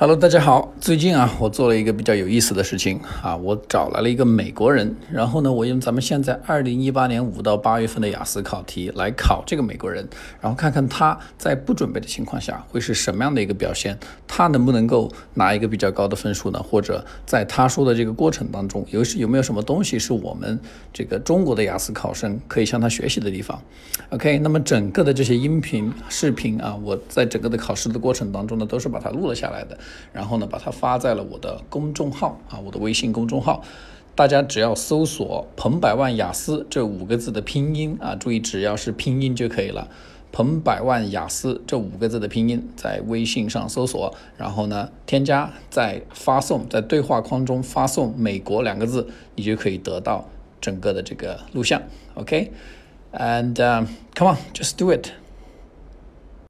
Hello，大家好。最近啊，我做了一个比较有意思的事情。啊，我找来了一个美国人，然后呢，我用咱们现在二零一八年五到八月份的雅思考题来考这个美国人，然后看看他在不准备的情况下会是什么样的一个表现，他能不能够拿一个比较高的分数呢？或者在他说的这个过程当中，有有没有什么东西是我们这个中国的雅思考生可以向他学习的地方？OK，那么整个的这些音频、视频啊，我在整个的考试的过程当中呢，都是把它录了下来的。然后呢，把它发在了我的公众号啊，我的微信公众号。大家只要搜索“彭百万雅思”这五个字的拼音啊，注意只要是拼音就可以了。彭百万雅思这五个字的拼音，在微信上搜索，然后呢，添加，在发送，在对话框中发送“美国”两个字，你就可以得到整个的这个录像。OK，and come on，just do it。